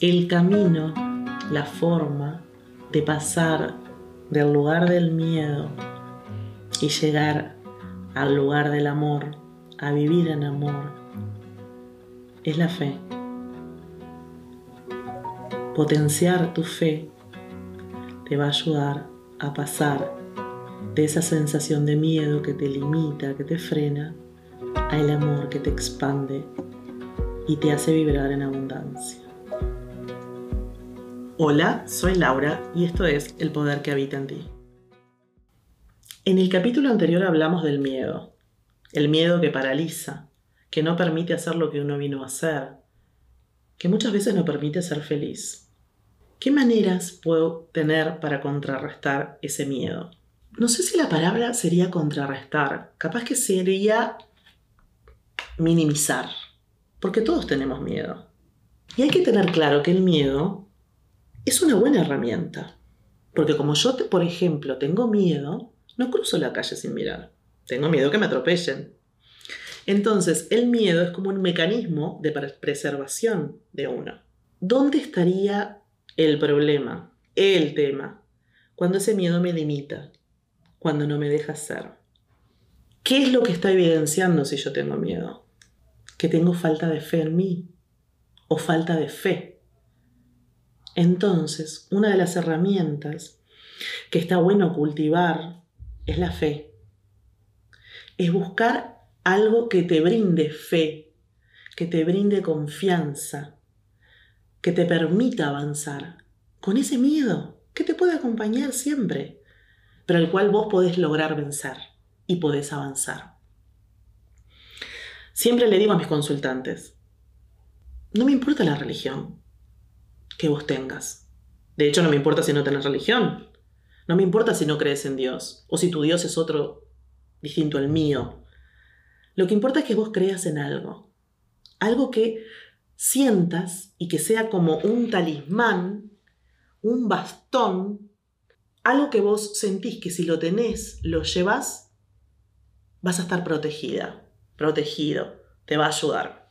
el camino, la forma de pasar del lugar del miedo y llegar al lugar del amor, a vivir en amor, es la fe. Potenciar tu fe te va a ayudar a pasar de esa sensación de miedo que te limita, que te frena, al amor que te expande y te hace vibrar en abundancia. Hola, soy Laura y esto es El Poder que habita en ti. En el capítulo anterior hablamos del miedo, el miedo que paraliza, que no permite hacer lo que uno vino a hacer, que muchas veces no permite ser feliz. ¿Qué maneras puedo tener para contrarrestar ese miedo? No sé si la palabra sería contrarrestar, capaz que sería minimizar, porque todos tenemos miedo. Y hay que tener claro que el miedo es una buena herramienta, porque como yo, por ejemplo, tengo miedo, no cruzo la calle sin mirar. Tengo miedo que me atropellen. Entonces, el miedo es como un mecanismo de preservación de uno. ¿Dónde estaría el problema, el tema, cuando ese miedo me limita, cuando no me deja ser? ¿Qué es lo que está evidenciando si yo tengo miedo? Que tengo falta de fe en mí o falta de fe. Entonces, una de las herramientas que está bueno cultivar es la fe. Es buscar algo que te brinde fe, que te brinde confianza, que te permita avanzar con ese miedo que te puede acompañar siempre, pero al cual vos podés lograr vencer y podés avanzar. Siempre le digo a mis consultantes, no me importa la religión que vos tengas. De hecho, no me importa si no tenés religión. No me importa si no crees en Dios o si tu Dios es otro distinto al mío. Lo que importa es que vos creas en algo. Algo que sientas y que sea como un talismán, un bastón, algo que vos sentís que si lo tenés, lo llevas, vas a estar protegida, protegido, te va a ayudar.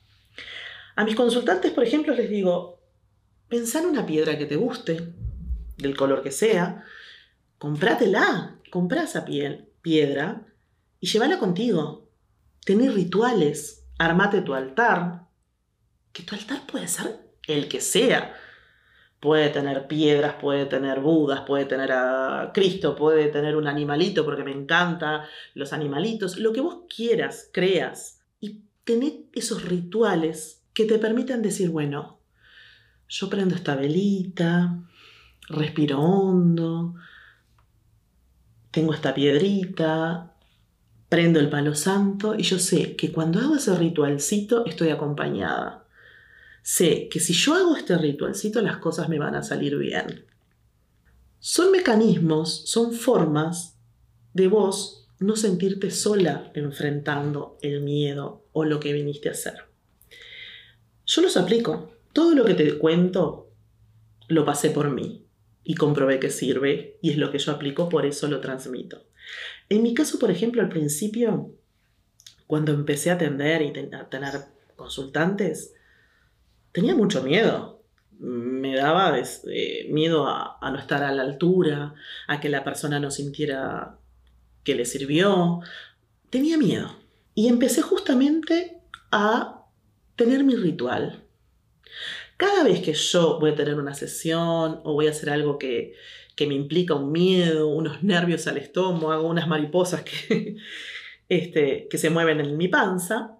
A mis consultantes, por ejemplo, les digo, pensá en una piedra que te guste, del color que sea, comprátela, comprá esa piel, piedra y llévala contigo. Tené rituales, armate tu altar, que tu altar puede ser el que sea. Puede tener piedras, puede tener budas, puede tener a Cristo, puede tener un animalito, porque me encanta los animalitos, lo que vos quieras, creas. Y tened esos rituales que te permitan decir, bueno, yo prendo esta velita, respiro hondo, tengo esta piedrita, prendo el palo santo y yo sé que cuando hago ese ritualcito estoy acompañada. Sé que si yo hago este ritualcito las cosas me van a salir bien. Son mecanismos, son formas de vos no sentirte sola enfrentando el miedo o lo que viniste a hacer. Yo los aplico. Todo lo que te cuento lo pasé por mí y comprobé que sirve y es lo que yo aplico, por eso lo transmito. En mi caso, por ejemplo, al principio, cuando empecé a atender y a tener consultantes, tenía mucho miedo. Me daba eh, miedo a, a no estar a la altura, a que la persona no sintiera que le sirvió. Tenía miedo. Y empecé justamente a tener mi ritual. Cada vez que yo voy a tener una sesión o voy a hacer algo que, me implica un miedo, unos nervios al estómago, unas mariposas que, este, que se mueven en mi panza,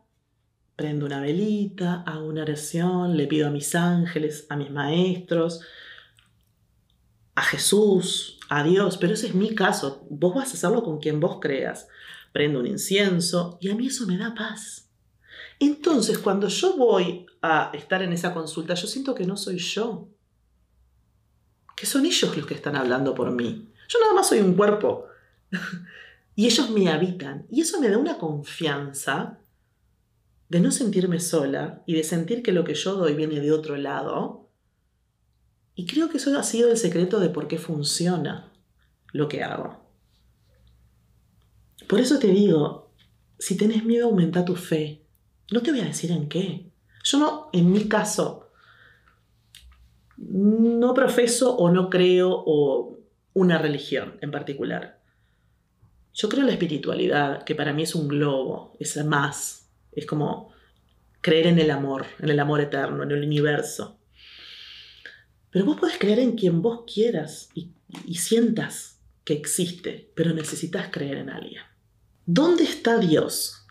prendo una velita, hago una oración, le pido a mis ángeles, a mis maestros, a Jesús, a Dios, pero ese es mi caso. Vos vas a hacerlo con quien vos creas. Prendo un incienso y a mí eso me da paz. Entonces, cuando yo voy a estar en esa consulta, yo siento que no soy yo, que son ellos los que están hablando por mí. Yo nada más soy un cuerpo y ellos me habitan y eso me da una confianza de no sentirme sola y de sentir que lo que yo doy viene de otro lado. Y creo que eso ha sido el secreto de por qué funciona lo que hago. Por eso te digo, si tenés miedo, aumenta tu fe. No te voy a decir en qué. Yo no, en mi caso, no profeso o no creo una religión en particular. Yo creo en la espiritualidad, que para mí es un globo, es más, es como creer en el amor, en el amor eterno, en el universo. Pero vos podés creer en quien vos quieras y sientas que existe, pero necesitas creer en alguien. ¿Dónde está Dios?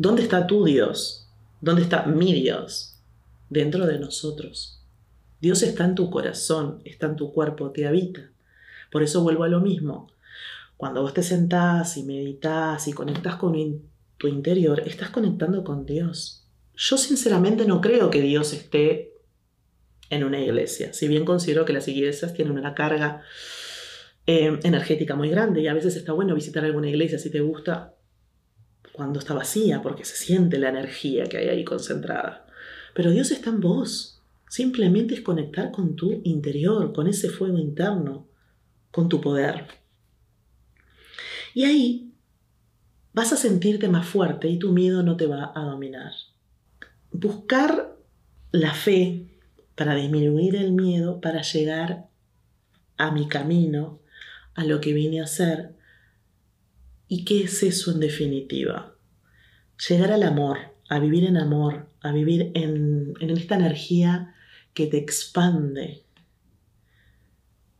¿Dónde está tu Dios? ¿Dónde está mi Dios? Dentro de nosotros. Dios está en tu corazón, está en tu cuerpo, te habita. Por eso vuelvo a lo mismo. Cuando vos te sentás y meditas y conectas con tu interior, estás conectando con Dios. Yo sinceramente no creo que Dios esté en una iglesia, si bien considero que las iglesias tienen una carga eh, energética muy grande y a veces está bueno visitar alguna iglesia si te gusta cuando está vacía, porque se siente la energía que hay ahí concentrada. Pero Dios está en vos. Simplemente es conectar con tu interior, con ese fuego interno, con tu poder. Y ahí vas a sentirte más fuerte y tu miedo no te va a dominar. Buscar la fe para disminuir el miedo, para llegar a mi camino, a lo que vine a hacer. ¿Y qué es eso en definitiva? Llegar al amor, a vivir en amor, a vivir en, en esta energía que te expande,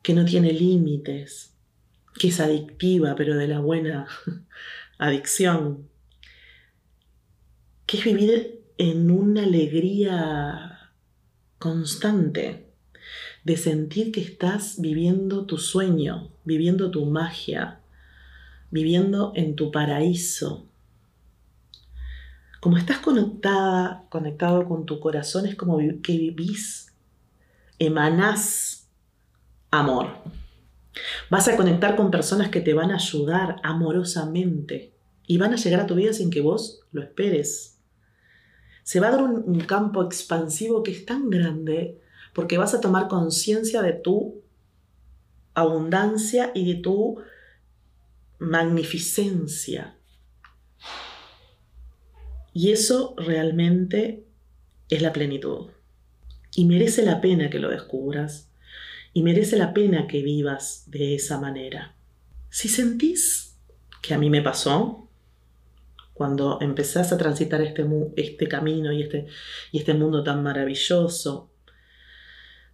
que no tiene límites, que es adictiva, pero de la buena adicción, que es vivir en una alegría constante, de sentir que estás viviendo tu sueño, viviendo tu magia, viviendo en tu paraíso. Como estás conectada, conectado con tu corazón, es como que vivís, emanás amor. Vas a conectar con personas que te van a ayudar amorosamente y van a llegar a tu vida sin que vos lo esperes. Se va a dar un, campo expansivo que es tan grande porque vas a tomar conciencia de tu abundancia y de tu magnificencia. Y eso realmente es la plenitud. Y merece la pena que lo descubras y merece la pena que vivas de esa manera. Si sentís que a mí me pasó, cuando empezás a transitar este, este camino y este, y este mundo tan maravilloso,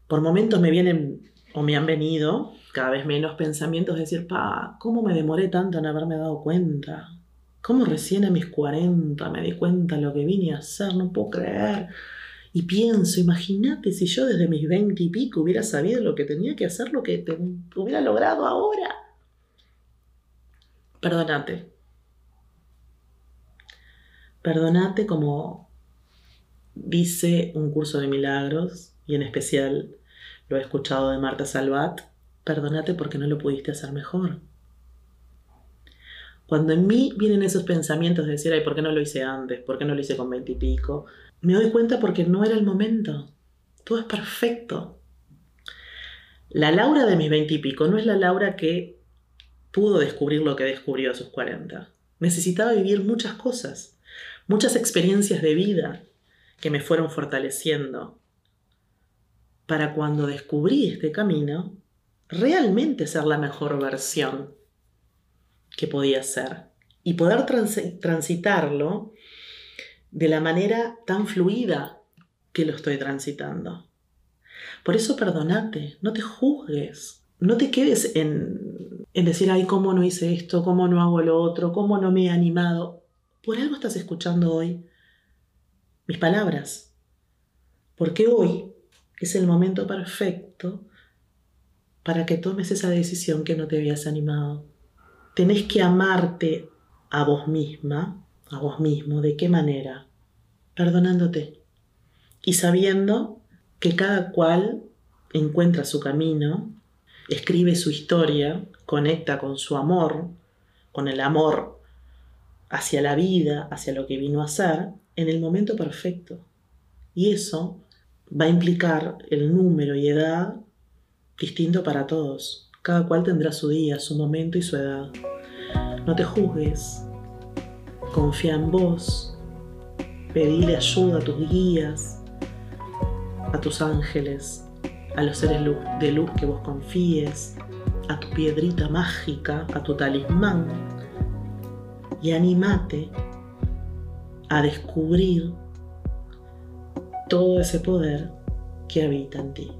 por momentos me vienen o me han venido cada vez menos pensamientos de decir, pa, ¿cómo me demoré tanto en haberme dado cuenta? ¿Cómo recién a mis 40 me di cuenta lo que vine a hacer? No puedo creer. Y pienso, imagínate si yo desde mis veinte y pico hubiera sabido lo que tenía que hacer, lo que hubiera logrado ahora. Perdónate. Perdónate como dice un curso de milagros, y en especial lo he escuchado de Marta Salvat, perdónate porque no lo pudiste hacer mejor. Cuando en mí vienen esos pensamientos de decir, ay, ¿por qué no lo hice antes? ¿Por qué no lo hice con veinte y pico? Me doy cuenta porque no era el momento. Todo es perfecto. La Laura de mis veintipico no es la Laura que pudo descubrir lo que descubrió a sus 40. Necesitaba vivir muchas cosas, muchas experiencias de vida que me fueron fortaleciendo para cuando descubrí este camino, realmente ser la mejor versión que podía ser y poder transitarlo de la manera tan fluida que lo estoy transitando. Por eso perdonate, no te juzgues, no te quedes en, en decir, ay, ¿cómo no hice esto? ¿Cómo no hago lo otro? ¿Cómo no me he animado? Por algo estás escuchando hoy mis palabras. Porque hoy es el momento perfecto para que tomes esa decisión que no te habías animado. Tenés que amarte a vos misma a vos mismo. ¿De qué manera? Perdonándote y sabiendo que cada cual encuentra su camino, escribe su historia, conecta con su amor, con el amor hacia la vida, hacia lo que vino a ser, en el momento perfecto. Y eso va a implicar el número y edad distinto para todos. Cada cual tendrá su día, su momento y su edad. No te juzgues, Confía en vos. Pedile ayuda a tus guías, a tus ángeles, a los seres de luz que vos confíes, a tu piedrita mágica, a tu talismán, y animate a descubrir todo ese poder que habita en ti.